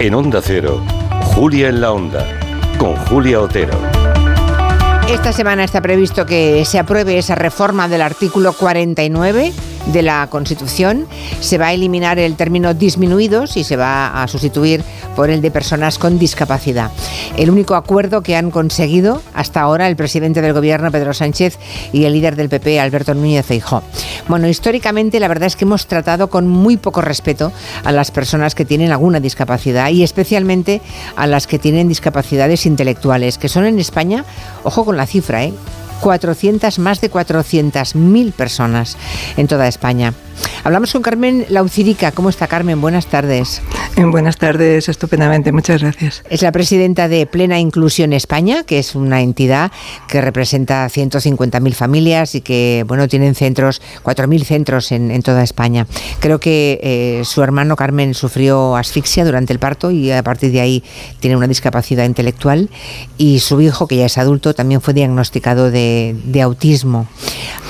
En Onda Cero, Julia en la Onda, con Julia Otero. Esta semana está previsto que se apruebe esa reforma del artículo 49 de la Constitución. Se va a eliminar el término disminuidos y se va a sustituir por el de personas con discapacidad. El único acuerdo que han conseguido hasta ahora el presidente del Gobierno, Pedro Sánchez, y el líder del PP, Alberto Núñez Feijóo. Bueno, históricamente la verdad es que hemos tratado con muy poco respeto a las personas que tienen alguna discapacidad y especialmente a las que tienen discapacidades intelectuales, que son en España, ojo con la cifra, ¿eh? 400, más de 400.000 personas en toda España. Hablamos con Carmen Laucirica. ¿Cómo está Carmen? Buenas tardes. Buenas tardes, estupendamente. Muchas gracias. Es la presidenta de Plena Inclusión España, que es una entidad que representa 150.000 familias y que, bueno, tienen centros, 4.000 centros en, toda España. Creo que eh, su hermano Carmen sufrió asfixia durante el parto y a partir de ahí tiene una discapacidad intelectual y su hijo, que ya es adulto, también fue diagnosticado de, autismo.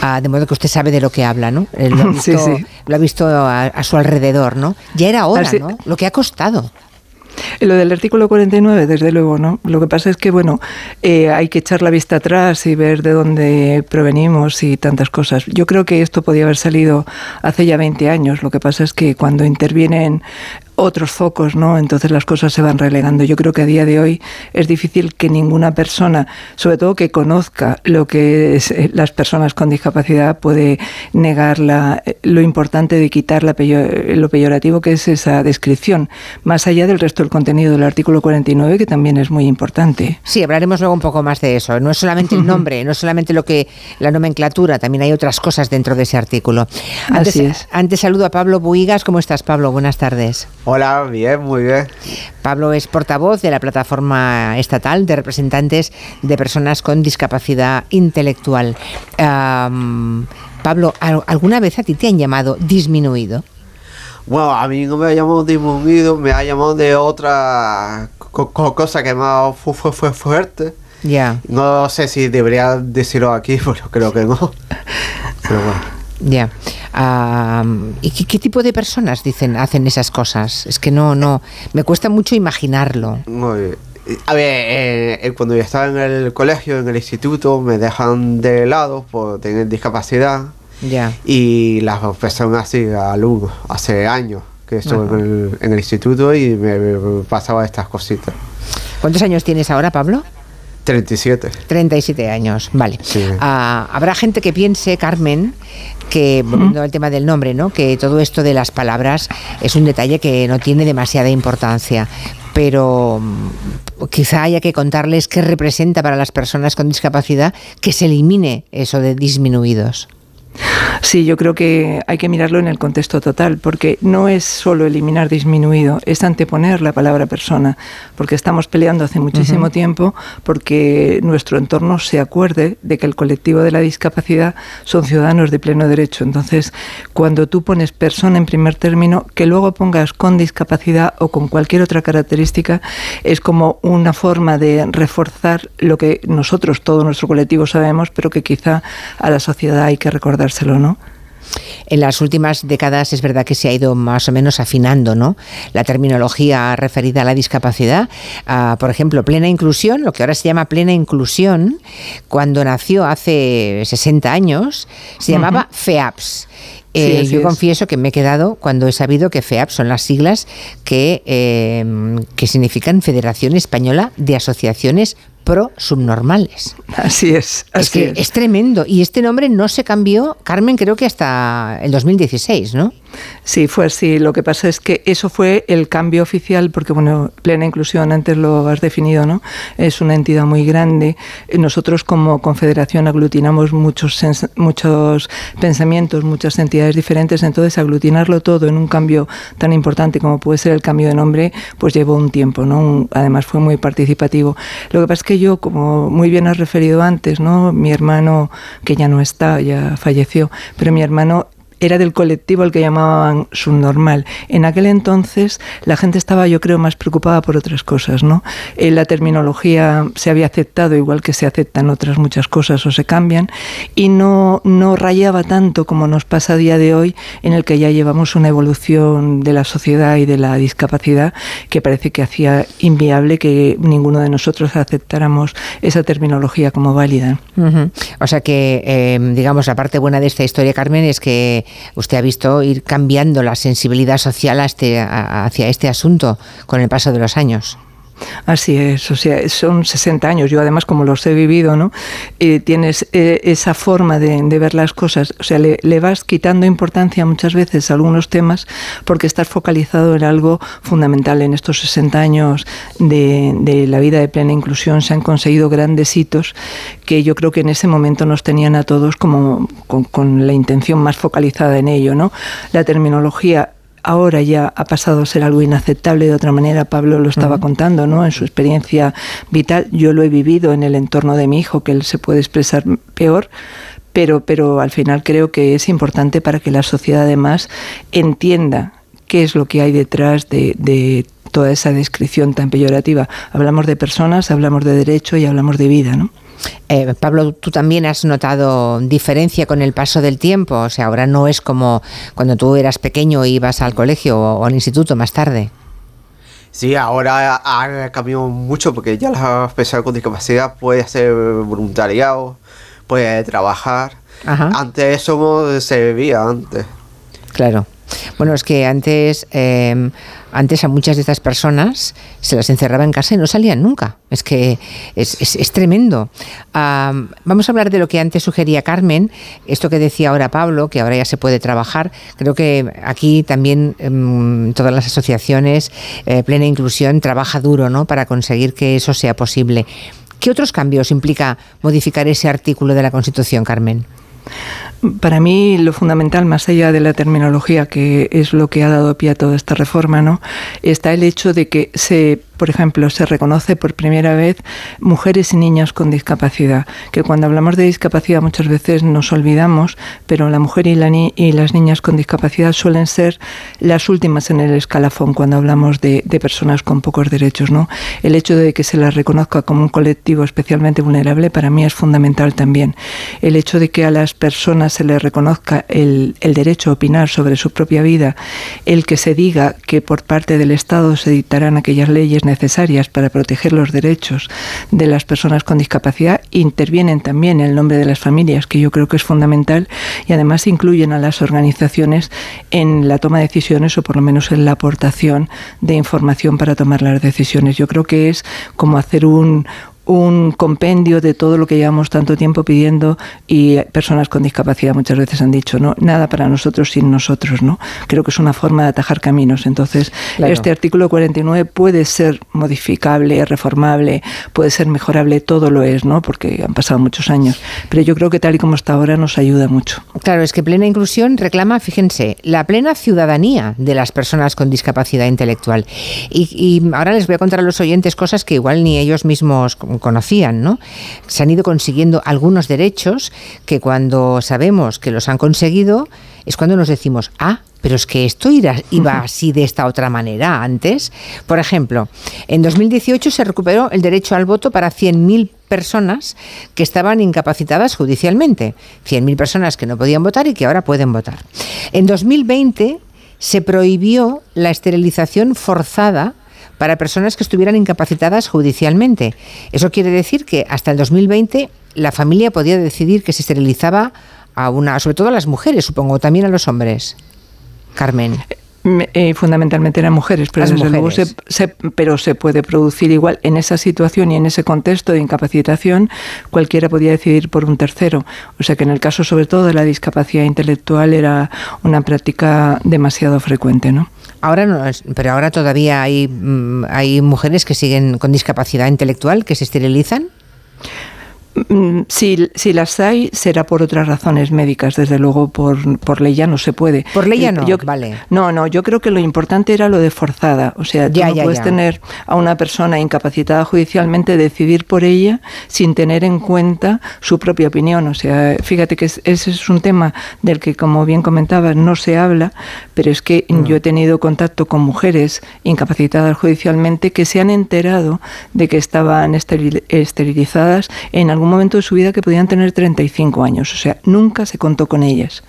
Ah, de modo que usted sabe de lo que habla, ¿no? sí, sí lo ha visto a, su alrededor, ¿no? Ya era hora, ¿no? Lo que ha costado. Lo del artículo 49, desde luego, ¿no? Lo que pasa es que, bueno, eh, hay que echar la vista atrás y ver de dónde provenimos y tantas cosas. Yo creo que esto podía haber salido hace ya 20 años. Lo que pasa es que cuando intervienen otros focos, ¿no? Entonces las cosas se van relegando. Yo creo que a día de hoy es difícil que ninguna persona, sobre todo que conozca lo que es eh, las personas con discapacidad, puede negar la, eh, lo importante de quitar la lo peyorativo que es esa descripción, más allá del resto del contenido del artículo 49, que también es muy importante. Sí, hablaremos luego un poco más de eso. No es solamente el nombre, no es solamente lo que la nomenclatura, también hay otras cosas dentro de ese artículo. Antes, Así es. Antes saludo a Pablo Buigas. ¿Cómo estás, Pablo? Buenas tardes. Hola, bien, muy bien. Pablo es portavoz de la plataforma estatal de representantes de personas con discapacidad intelectual. Pablo, ¿alguna vez a ti te han llamado disminuido? Bueno, a mí no me ha llamado disminuido, me ha llamado de otra cosa que más fue, fue, fuerte. Ya. No sé si debería decirlo aquí, pero creo que no. Pero bueno. Ya. ¿Y qué, tipo de personas dicen hacen esas cosas? Es que no, no. Me cuesta mucho imaginarlo. A ver, eh, eh, cuando yo estaba en el colegio, en el instituto, me dejan de lado por tener discapacidad. Ya. Y las personas así, alumnos, hace años que estuve en el, instituto y me, me pasaba estas cositas. ¿Cuántos años tienes ahora, Pablo? 37. 37 años, vale. Ah, habrá gente que piense, Carmen, que, volviendo al tema del nombre, ¿no? que todo esto de las palabras es un detalle que no tiene demasiada importancia. Pero mm, quizá haya que contarles qué representa para las personas con discapacidad que se elimine eso de disminuidos. Sí, yo creo que hay que mirarlo en el contexto total, porque no es solo eliminar disminuido, es anteponer la palabra persona, porque estamos peleando hace muchísimo tiempo porque nuestro entorno se acuerde de que el colectivo de la discapacidad son ciudadanos de pleno derecho. Entonces, cuando tú pones persona en primer término, que luego pongas con discapacidad o con cualquier otra característica, es como una forma de reforzar lo que nosotros, todo nuestro colectivo, sabemos, pero que quizá a la sociedad hay que recordar dárselo, ¿no? En las últimas décadas es verdad que se ha ido más o menos afinando ¿no? la terminología referida a la discapacidad. Por ejemplo, plena inclusión, lo que ahora se llama plena inclusión, cuando nació hace 60 años, se llamaba FEAPS. Eh, yo confieso que me he quedado cuando he sabido que FEAPS son las siglas que, eh, que significan Federación Española de Asociaciones pro subnormales. Así es. Así es que es. tremendo. Y este nombre no se cambió, Carmen, creo que hasta el 2016, ¿no? Sí, fue así. Lo que pasa es que eso fue el cambio oficial, porque, bueno, plena inclusión, antes lo has definido, ¿no? Es una entidad muy grande. Nosotros, como confederación, aglutinamos muchos, muchos pensamientos, muchas entidades diferentes. Entonces, aglutinarlo todo en un cambio tan importante como puede ser el cambio de nombre, pues llevó un tiempo, ¿no? además, fue muy participativo. Lo que pasa es que yo, como muy bien has referido antes, ¿no? Mi hermano, que ya no está, ya falleció, pero mi hermano era del colectivo al que llamaban subnormal. En aquel entonces la gente estaba, yo creo, más preocupada por otras cosas, ¿no? Eh, la terminología se había aceptado igual que se aceptan otras muchas cosas o se cambian y no, no rayaba tanto como nos pasa a día de hoy en el que ya llevamos una evolución de la sociedad y de la discapacidad que parece que hacía inviable que ninguno de nosotros aceptáramos esa terminología como válida. O sea que, eh, digamos, la parte buena de esta historia, Carmen, es que usted ha visto ir cambiando la sensibilidad social este, hacia este asunto con el paso de los años. Así es, o sea, son 60 años. Yo además, como los he vivido, ¿no? Eh, tienes eh, esa forma de, ver las cosas. O sea, le, vas quitando importancia muchas veces a algunos temas porque estás focalizado en algo fundamental. En estos 60 años de, la vida de plena inclusión se han conseguido grandes hitos que yo creo que en ese momento nos tenían a todos como con, con la intención más focalizada en ello, ¿no? La terminología ahora ya ha pasado a ser algo inaceptable de otra manera. Pablo lo estaba contando, ¿no? En su experiencia vital, yo lo he vivido en el entorno de mi hijo, que él se puede expresar peor. Pero, pero al final creo que es importante para que la sociedad además entienda qué es lo que hay detrás de, de toda esa descripción tan peyorativa. Hablamos de personas, hablamos de derecho y hablamos de vida, ¿no? Eh, Pablo, tú también has notado diferencia con el paso del tiempo, o sea, ahora no es como cuando tú eras pequeño e ibas al colegio o, al instituto más tarde. Sí, ahora ha cambiado mucho porque ya las personas con discapacidad pueden hacer voluntariado, pueden trabajar. Antes eso se vivía antes. Claro. Bueno, es que antes, em, antes a muchas de estas personas se las encerraba en casa y no salían nunca. Es que es, tremendo. vamos a hablar de lo que antes sugería Carmen, esto que decía ahora Pablo, que ahora ya se puede trabajar. Creo que aquí también em, todas las asociaciones, eh, Plena Inclusión, trabaja duro ¿no? para conseguir que eso sea posible. ¿Qué otros cambios implica modificar ese artículo de la Constitución, Carmen? Para mí lo fundamental, más allá de la terminología, que es lo que ha dado pie a toda esta reforma, ¿no? está el hecho de que se por ejemplo, se reconoce por primera vez mujeres y niños con discapacidad, que cuando hablamos de discapacidad muchas veces nos olvidamos, pero la mujer y, la y las niñas con discapacidad suelen ser las últimas en el escalafón cuando hablamos de, personas con pocos derechos. ¿no? El hecho de que se las reconozca como un colectivo especialmente vulnerable para mí es fundamental también. El hecho de que a las personas se les reconozca el, el derecho a opinar sobre su propia vida, el que se diga que por parte del Estado se dictarán aquellas leyes necesarias para proteger los derechos de las personas con discapacidad intervienen también en el nombre de las familias, que yo creo que es fundamental, y además incluyen a las organizaciones en la toma de decisiones o por lo menos en la aportación de información para tomar las decisiones. Yo creo que es como hacer un, un compendio de todo lo que llevamos tanto tiempo pidiendo y personas con discapacidad muchas veces han dicho, no, nada para nosotros sin nosotros, ¿no? Creo que es una forma de atajar caminos. Entonces, este artículo 49 puede ser modificable, reformable, puede ser mejorable, todo lo es, ¿no? Porque han pasado muchos años. Pero yo creo que tal y como está ahora nos ayuda mucho. Claro, es que plena inclusión reclama, fíjense, la plena ciudadanía de las personas con discapacidad intelectual. Y, y ahora les voy a contar a los oyentes cosas que igual ni ellos mismos conocían, ¿no? Se han ido consiguiendo algunos derechos que cuando sabemos que los han conseguido es cuando nos decimos, ah, pero es que esto iba así de esta otra manera antes. Por ejemplo, en 2018 se recuperó el derecho al voto para 100.000 personas que estaban incapacitadas judicialmente. 100.000 personas que no podían votar y que ahora pueden votar. En 2020 se prohibió la esterilización forzada para personas que estuvieran incapacitadas judicialmente. Eso quiere decir que hasta el 2020 la familia podía decidir que se esterilizaba a una, sobre todo a las mujeres, supongo, también a los hombres. Carmen. Eh, fundamentalmente eran mujeres, pero se, pero se puede producir igual en esa situación y en ese contexto de incapacitación, cualquiera podía decidir por un tercero. O sea que en el caso sobre todo de la discapacidad intelectual era una práctica demasiado frecuente, ¿no? Ahora no, pero ahora todavía hay, mm, hay mujeres que siguen con discapacidad intelectual que se esterilizan. Mm, si, si, las hay, será por otras razones médicas, desde luego por, por ley ya no se puede. Por ley ya no, vale. No, no, yo creo que lo importante era lo de forzada. O sea, tú no puedes tener a una persona incapacitada judicialmente decidir por ella sin tener en cuenta su propia opinión. O sea, fíjate que ese es un tema del que, como bien comentabas, no se habla, pero es que yo he tenido contacto con mujeres incapacitadas judicialmente que se han enterado de que estaban esterilizadas en algún momento de su vida que podían tener 35 años. O sea, nunca se contó con ellas.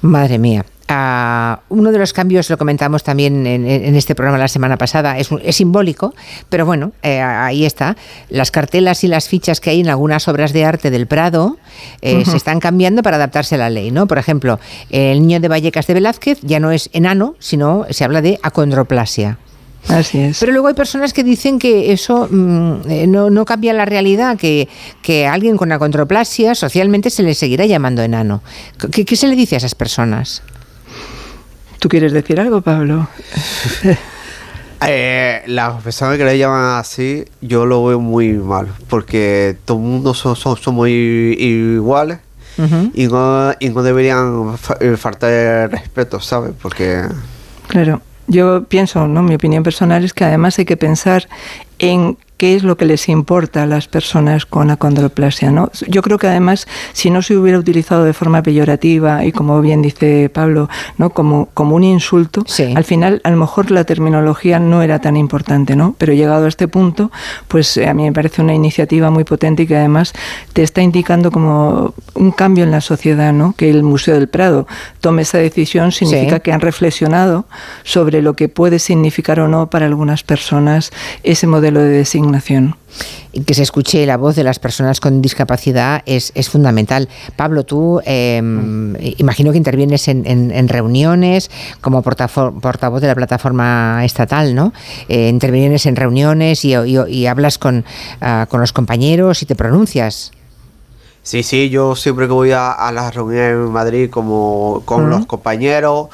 Madre mía. Ah, uno de los cambios, lo comentamos también en, este programa la semana pasada, es, simbólico, pero bueno, eh, ahí está. Las cartelas y las fichas que hay en algunas obras de arte del Prado eh, se están cambiando para adaptarse a la ley, ¿no? Por ejemplo, el niño de Vallecas de Velázquez ya no es enano, sino se habla de acondroplasia. Así es. Pero luego hay personas que dicen que eso mm, eh, no, cambia la realidad, que, que a alguien con acondroplasia socialmente se le seguirá llamando enano. ¿Qué, se le dice a esas personas? ¿Tú quieres decir algo, Pablo? Eh, las personas que le llaman así, yo lo veo muy mal, porque todo el mundo son, somos iguales y, no, y no deberían eh, faltar respeto, ¿sabes? Porque... Claro. Yo pienso, ¿no? mi opinión personal es que además hay que pensar en qué es lo que les importa a las personas con acondroplasia. ¿no? Yo creo que además, si no se hubiera utilizado de forma peyorativa y como bien dice Pablo, ¿no? como, como un insulto, al final a lo mejor la terminología no era tan importante, ¿no? pero llegado a este punto, pues eh, a mí me parece una iniciativa muy potente y que además te está indicando como un cambio en la sociedad, ¿no? que el Museo del Prado tome esa decisión significa que han reflexionado sobre lo que puede significar o no para algunas personas ese modelo de designación que se escuche la voz de las personas con discapacidad es, fundamental. Pablo, tú em, imagino que intervienes en, reuniones como portavoz de la plataforma estatal, ¿no? Eh, intervienes en reuniones y, hablas con, ah, con los compañeros y te pronuncias. Sí, sí, yo siempre que voy a, las reuniones en Madrid como con los compañeros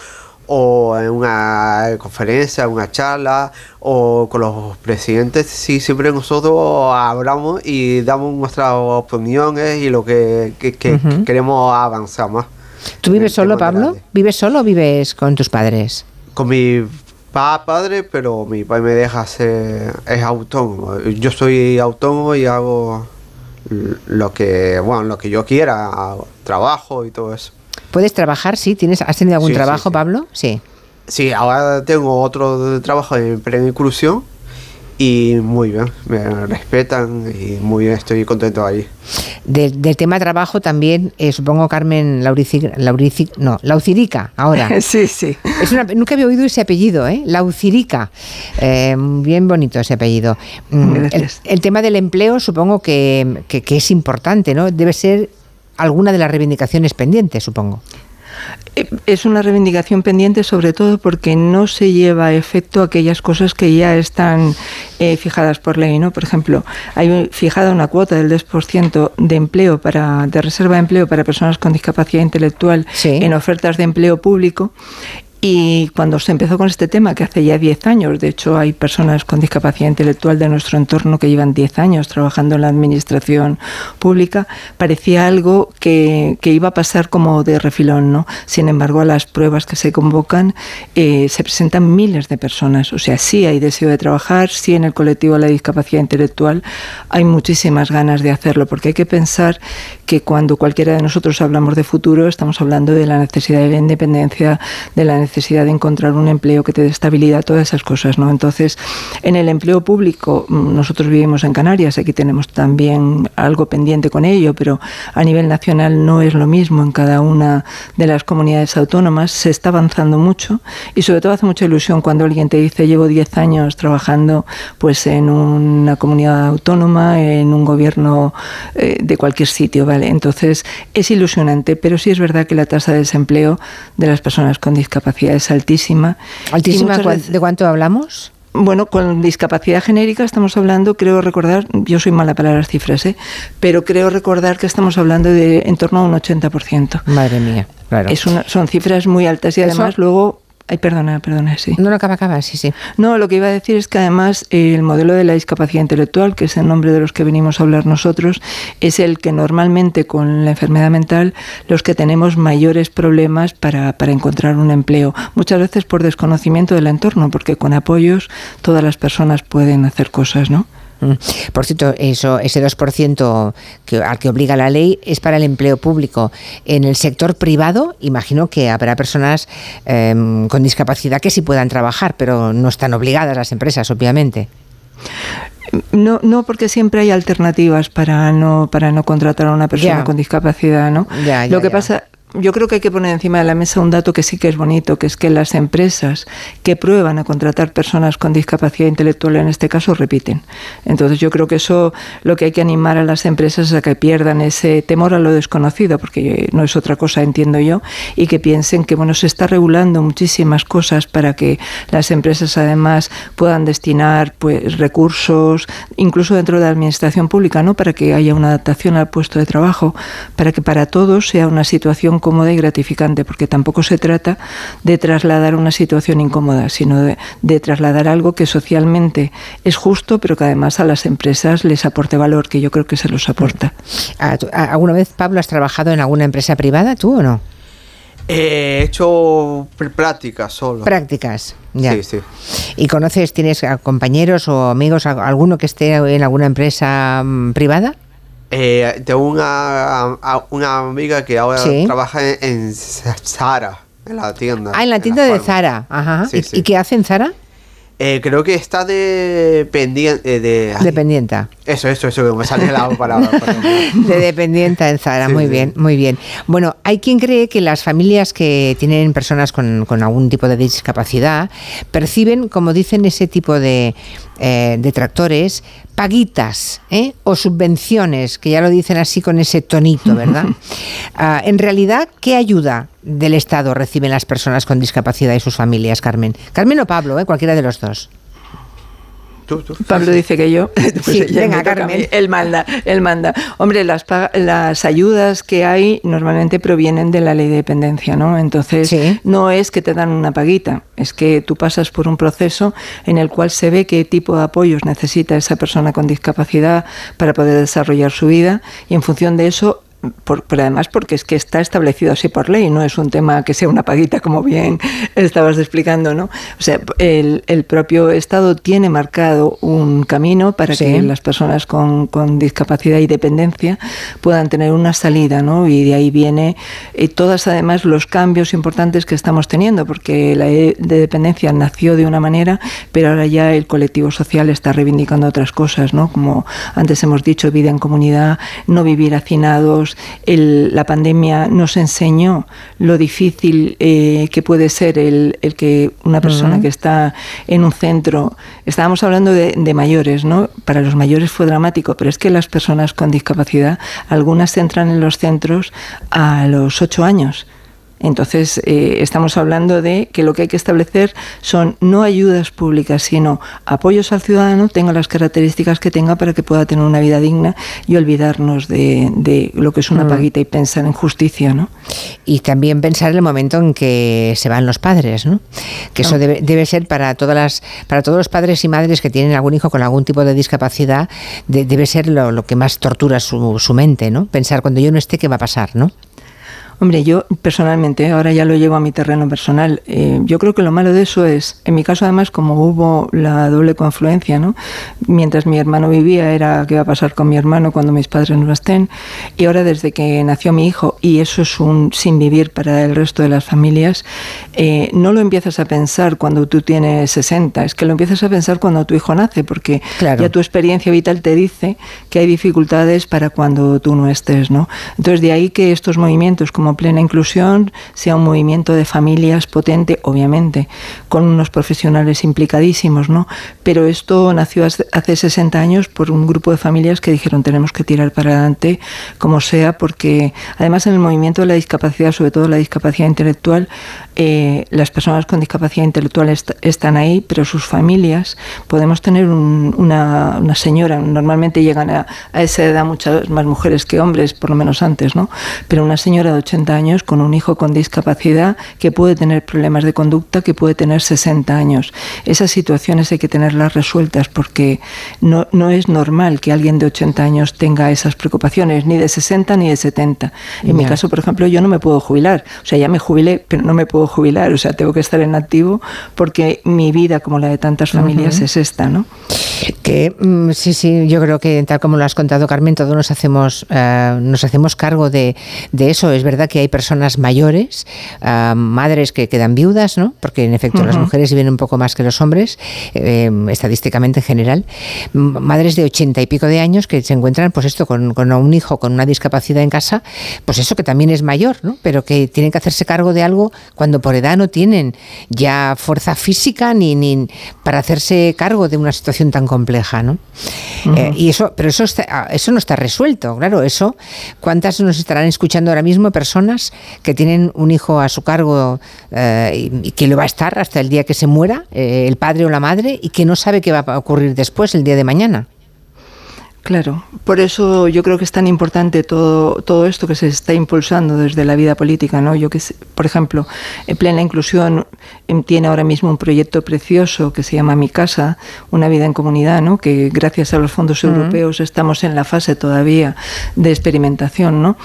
o en una conferencia, una charla, o con los presidentes, sí, siempre nosotros hablamos y damos nuestras opiniones y lo que, queremos avanzar más. ¿Tú vives solo, Pablo? ¿Vives solo o vives con tus padres? Con mi padre, pero mi padre me deja ser, es autónomo. Yo soy autónomo y hago lo que, bueno, lo que yo quiera, trabajo y todo eso. ¿Puedes trabajar? Sí, ¿Tienes, ¿has tenido algún trabajo, Pablo? Sí. Sí, ahora tengo otro trabajo en plena inclusión y muy bien, me respetan y muy bien, estoy contento ahí. del tema trabajo también, eh, supongo Carmen Laurici, no, Laucirica, ahora. sí, sí. Es nunca había oído ese apellido, ¿eh? Laucirica. Eh, bien bonito ese apellido. Mm, el, tema del empleo supongo que, que es importante, ¿no? Debe ser alguna de las reivindicaciones pendientes, supongo. Eh, es una reivindicación pendiente sobre todo porque no se lleva a efecto aquellas cosas que ya están eh, fijadas por ley, ¿no? Por ejemplo, hay fijada una cuota del 10% de empleo para de reserva de empleo para personas con discapacidad intelectual en ofertas de empleo público y cuando se empezó con este tema, que hace ya 10 años, de hecho hay personas con discapacidad intelectual de nuestro entorno que llevan 10 años trabajando en la administración pública, parecía algo que, iba a pasar como de refilón. ¿no? Sin embargo, a las pruebas que se convocan eh, se presentan miles de personas. O sea, sí hay deseo de trabajar, sí en el colectivo de la discapacidad intelectual hay muchísimas ganas de hacerlo, porque hay que pensar que cuando cualquiera de nosotros hablamos de futuro, estamos hablando de la necesidad de la independencia, de la necesidad necesidad de encontrar un empleo que te dé estabilidad, todas esas cosas, ¿no? Entonces, en el empleo público, mm, nosotros vivimos en Canarias, aquí tenemos también algo pendiente con ello, pero a nivel nacional no es lo mismo en cada una de las comunidades autónomas, se está avanzando mucho y sobre todo hace mucha ilusión cuando alguien te dice llevo 10 años trabajando pues en una comunidad autónoma, en un gobierno eh, de cualquier sitio, ¿vale? Entonces, es ilusionante, pero sí es verdad que la tasa de desempleo de las personas con discapacidad es altísima. ¿Altísima? ¿De cuánto hablamos? Bueno, con discapacidad genérica estamos hablando, creo recordar, yo soy mala para las cifras, ¿eh? pero creo recordar que estamos hablando de en torno a un 80%. Madre mía, claro. Es una, son cifras muy altas y además luego Ay, perdona, perdona, sí. No, acaba, acaba, sí, sí. No, lo que iba a decir es que además el modelo de la discapacidad intelectual, que es el nombre de los que venimos a hablar nosotros, es el que normalmente con la enfermedad mental los que tenemos mayores problemas para, para encontrar un empleo. Muchas veces por desconocimiento del entorno, porque con apoyos todas las personas pueden hacer cosas, ¿no? Por cierto, eso, ese 2% que, al que obliga la ley es para el empleo público. En el sector privado, imagino que habrá personas em, con discapacidad que sí puedan trabajar, pero no están obligadas las empresas, obviamente. No, no, porque siempre hay alternativas para no para no contratar a una persona con discapacidad, ¿no? Lo que pasa yo creo que hay que poner encima de la mesa un dato que sí que es bonito, que es que las empresas que prueban a contratar personas con discapacidad intelectual, en este caso, repiten. Entonces yo creo que eso lo que hay que animar a las empresas es a que pierdan ese temor a lo desconocido, porque no es otra cosa, entiendo yo, y que piensen que bueno se está regulando muchísimas cosas para que las empresas además puedan destinar pues recursos, incluso dentro de la administración pública, ¿no? para que haya una adaptación al puesto de trabajo, para que para todos sea una situación cómoda y gratificante, porque tampoco se trata de trasladar una situación incómoda, sino de, trasladar algo que socialmente es justo, pero que además a las empresas les aporte valor, que yo creo que se los aporta. ¿Alguna vez, Pablo, has trabajado en alguna empresa privada, tú o no? He hecho prácticas solo. Prácticas, ya. Sí, sí. ¿Y conoces, tienes compañeros o amigos, alguno que esté en alguna empresa mm, privada? Eh, tengo una, una amiga que ahora trabaja en, Zara, en la tienda. Ah, en la tienda de Zara. Ajá. ¿Y, qué hace en Zara? Eh, creo que está de pendiente. De, dependienta. Eso, eso, eso, me sale la palabra. de dependienta en Zara, muy bien, muy bien. Bueno, hay quien cree que las familias que tienen personas con, con algún tipo de discapacidad perciben, como dicen, ese tipo de, eh, detractores, paguitas ¿eh? o subvenciones, que ya lo dicen así con ese tonito, ¿verdad? Ah, en realidad, ¿qué ayuda del Estado reciben las personas con discapacidad y sus familias, Carmen? Carmen o Pablo, ¿eh? cualquiera de los dos. Pablo dice que yo. Pues venga, Carmen. Él manda, él manda. Hombre, las, las ayudas que hay normalmente provienen de la ley de dependencia, ¿no? Entonces, no es que te dan una paguita, es que tú pasas por un proceso en el cual se ve qué tipo de apoyos necesita esa persona con discapacidad para poder desarrollar su vida y en función de eso por, pero además porque es que está establecido así por ley, no es un tema que sea una paguita, como bien estabas explicando, ¿no? O sea, el, el propio Estado tiene marcado un camino para que las personas con, con, discapacidad y dependencia puedan tener una salida, ¿no? Y de ahí viene y eh, todas además los cambios importantes que estamos teniendo, porque la de dependencia nació de una manera, pero ahora ya el colectivo social está reivindicando otras cosas, ¿no? Como antes hemos dicho, vida en comunidad, no vivir hacinados, la pandemia nos enseñó lo difícil eh, que puede ser el, que una persona que está en un centro, estábamos hablando de, de, mayores, ¿no? Para los mayores fue dramático, pero es que las personas con discapacidad, algunas entran en los centros a los ocho años entonces, eh, estamos hablando de que lo que hay que establecer son no ayudas públicas, sino apoyos al ciudadano, tenga las características que tenga para que pueda tener una vida digna y olvidarnos de, lo que es una mm. paguita y pensar en justicia, ¿no? Y también pensar en el momento en que se van los padres, ¿no? Que eso debe, ser para todas las, para todos los padres y madres que tienen algún hijo con algún tipo de discapacidad, debe ser lo, lo, que más tortura su, su mente, ¿no? Pensar cuando yo no esté qué va a pasar, ¿no? Hombre, yo personalmente, ahora ya lo llevo a mi terreno personal, eh, yo creo que lo malo de eso es, en mi caso además, como hubo la doble confluencia, ¿no? Mientras mi hermano vivía era qué va a pasar con mi hermano cuando mis padres no estén, y ahora desde que nació mi hijo, y eso es un sin vivir para el resto de las familias, eh, no lo empiezas a pensar cuando tú tienes 60, es que lo empiezas a pensar cuando tu hijo nace, porque ya tu experiencia vital te dice que hay dificultades para cuando tú no estés, ¿no? Entonces de ahí que estos movimientos como como plena inclusión sea un movimiento de familias potente, obviamente, con unos profesionales implicadísimos, ¿no? Pero esto nació hace 60 años por un grupo de familias que dijeron tenemos que tirar para adelante como sea, porque además en el movimiento de la discapacidad, sobre todo la discapacidad intelectual, eh, las personas con discapacidad intelectual están ahí, pero sus familias, podemos tener una, una, señora, normalmente llegan a, a esa edad muchas más mujeres que hombres, por lo menos antes, ¿no? Pero una señora de 80 años con un hijo con discapacidad que puede tener problemas de conducta, que puede tener 60 años. Esas situaciones hay que tenerlas resueltas porque no, no es normal que alguien de 80 años tenga esas preocupaciones, ni de 60 ni de 70. En mi caso, por ejemplo, yo no me puedo jubilar. O sea, ya me jubilé, pero no me puedo jubilar. O sea, tengo que estar en activo porque mi vida, como la de tantas familias, es esta, ¿no? Que mm, sí, sí, yo creo que tal como lo has contado, Carmen, todos nos hacemos, eh, nos hacemos cargo de, eso. Es verdad que hay personas mayores, eh, madres que quedan viudas, ¿no? Porque en efecto las mujeres viven un poco más que los hombres, eh, estadísticamente en general. Madres de ochenta y pico de años que se encuentran, pues esto, con, con, un hijo con una discapacidad en casa, pues eso que también es mayor, ¿no? Pero que tienen que hacerse cargo de algo cuando por edad no tienen ya fuerza física ni, ni para hacerse cargo de una situación tan compleja, ¿no? Eh, y eso, pero eso, ah, eso no está resuelto, claro, eso, ¿cuántas nos estarán escuchando ahora mismo personas que tienen un hijo a su cargo eh, y, que lo va a estar hasta el día que se muera, eh, el padre o la madre, y que no sabe qué va a ocurrir después, el día de mañana? Claro, por eso yo creo que es tan importante todo, todo esto que se está impulsando desde la vida política, ¿no? Yo que, por ejemplo, en Plena Inclusión em, tiene ahora mismo un proyecto precioso que se llama Mi Casa, una vida en comunidad, ¿no? Que gracias a los fondos europeos estamos en la fase todavía de experimentación, ¿no?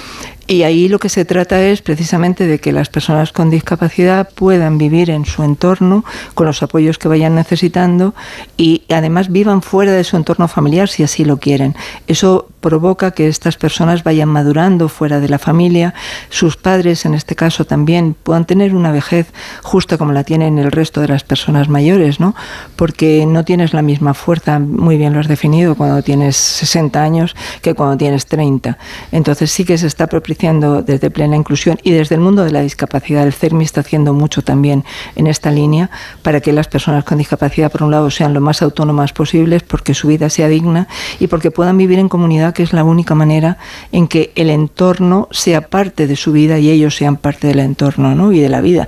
Y ahí lo que se trata es precisamente de que las personas con discapacidad puedan vivir en su entorno con los apoyos que vayan necesitando y además vivan fuera de su entorno familiar si así lo quieren. Eso provoca que estas personas vayan madurando fuera de la familia, sus padres en este caso también puedan tener una vejez justa como la tienen el resto de las personas mayores, ¿no? Porque no tienes la misma fuerza, muy bien lo has definido, cuando tienes 60 años que cuando tienes 30. Entonces sí que se está propiciando desde plena inclusión y desde el mundo de la discapacidad, el CERMI está haciendo mucho también en esta línea para que las personas con discapacidad, por un lado, sean lo más autónomas posibles, porque su vida sea digna y porque puedan vivir en comunidad que es la única manera en que el entorno sea parte de su vida y ellos sean parte del entorno ¿no? y de la vida.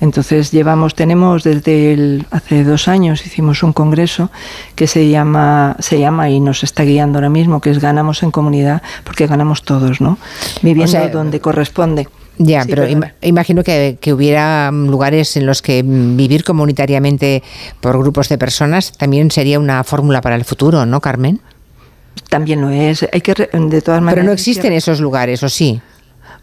Entonces llevamos, tenemos desde el, hace dos años hicimos un congreso que se llama, se llama y nos está guiando ahora mismo, que es ganamos en comunidad, porque ganamos todos, ¿no? Viviendo donde corresponde. Ya, pero imagino que, que, hubiera lugares en los que vivir comunitariamente por grupos de personas también sería una fórmula para el futuro, ¿no, Carmen? También lo es. Hay que, de todas maneras. Pero no existen esos lugares, ¿o sí?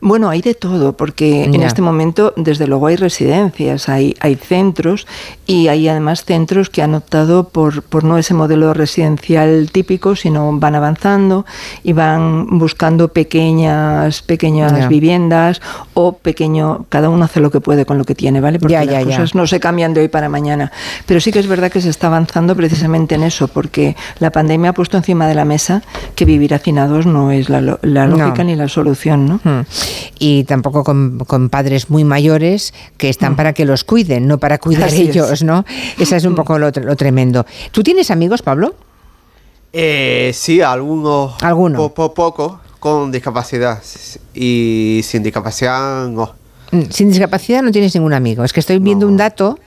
Bueno, hay de todo, porque en este momento, desde luego, hay residencias, hay, hay centros y hay además centros que han optado por, por no ese modelo residencial típico, sino van avanzando y van buscando pequeñas, pequeñas viviendas o pequeño, cada uno hace lo que puede con lo que tiene, ¿vale? Porque las cosas no se cambian de hoy para mañana. Pero sí que es verdad que se está avanzando precisamente en eso, porque la pandemia ha puesto encima de la mesa que vivir hacinados no es la, lógica ni la solución, ¿no? Hmm y tampoco con, padres muy mayores que están mm. para que los cuiden, no para cuidar ellos, ¿no? Esa es un mm. poco lo, tremendo. ¿Tú tienes amigos, Pablo? Eh, sí, algunos. ¿Algunos? poco con discapacidad y sin discapacidad no. Mm, sin discapacidad no tienes ningún amigo. Es que estoy viendo un dato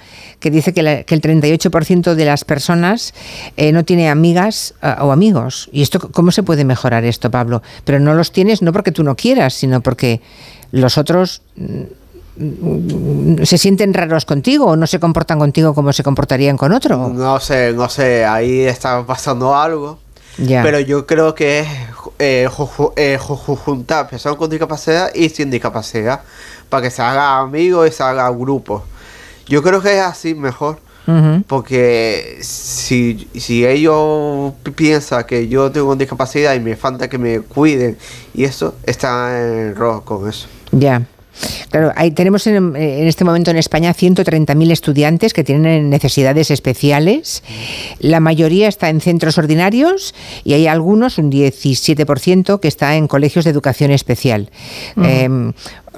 que dice que, el 38% de las personas eh, no tiene amigas ah, o amigos. ¿Y esto cómo se puede mejorar esto, Pablo? Pero no los tienes no porque tú no quieras, sino porque los otros mm, se sienten raros contigo o no se comportan contigo como se comportarían con otro. No sé, no sé, ahí está pasando algo. Pero yo creo que es eh, eh juntar personas con discapacidad y sin discapacidad para que se haga amigos y se haga grupo. Yo creo que es así mejor. Porque si, si ellos piensan que yo tengo discapacidad y me falta que me cuiden, y eso está en rojo con eso. Ya. Claro, hay, tenemos en, este momento en España 130.000 estudiantes que tienen necesidades especiales. La mayoría está en centros ordinarios y hay algunos, un 17%, que está en colegios de educación especial. Em,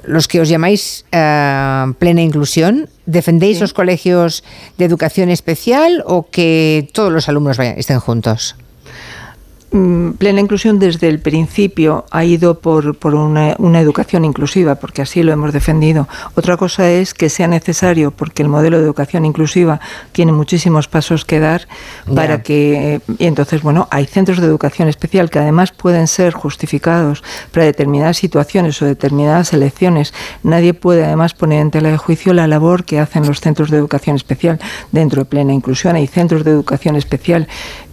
los que os llamáis eh, plena inclusión, ¿defendéis los colegios de educación especial o que todos los alumnos estén juntos? Mm, plena inclusión desde el principio ha ido por, por una, educación inclusiva, porque así lo hemos defendido. Otra cosa es que sea necesario, porque el modelo de educación inclusiva tiene muchísimos pasos que dar para que... Y entonces, bueno, hay centros de educación especial que además pueden ser justificados para determinadas situaciones o determinadas elecciones. Nadie puede además poner en tela de juicio la labor que hacen los centros de educación especial dentro de plena inclusión. Hay centros de educación especial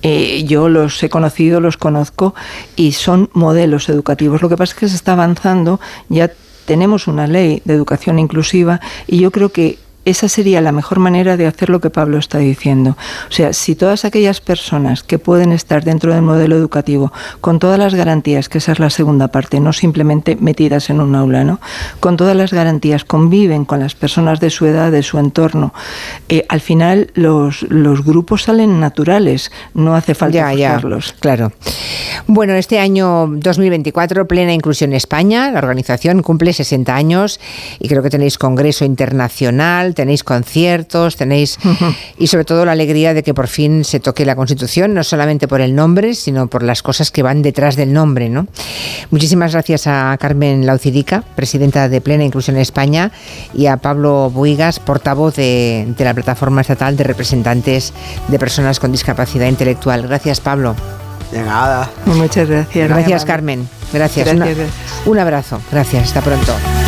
eh, yo los he conocido, los conozco y son modelos educativos. Lo que pasa es que se está avanzando, ya tenemos una ley de educación inclusiva y yo creo que esa sería la mejor manera de hacer lo que Pablo está diciendo. O sea, si todas aquellas personas que pueden estar dentro del modelo educativo con todas las garantías, que esa es la segunda parte, no simplemente metidas en un aula, ¿no? Con todas las garantías conviven con las personas de su edad, de su entorno, eh, al final los, los grupos salen naturales, no hace falta ya, claro. Bueno, este año 2024, Plena Inclusión España, la organización cumple 60 años y creo que tenéis congreso internacional tenéis conciertos, tenéis y sobre todo la alegría de que por fin se toque la Constitución, no solamente por el nombre, sino por las cosas que van detrás del nombre. ¿no? Muchísimas gracias a Carmen Laucidica, presidenta de Plena Inclusión en España, y a Pablo Buigas, portavoz de, la Plataforma Estatal de Representantes de Personas con Discapacidad Intelectual. Gracias, Pablo. De nada. Muchas gracias. Gracias, Carmen. Gracias. un abrazo. Gracias. Hasta pronto.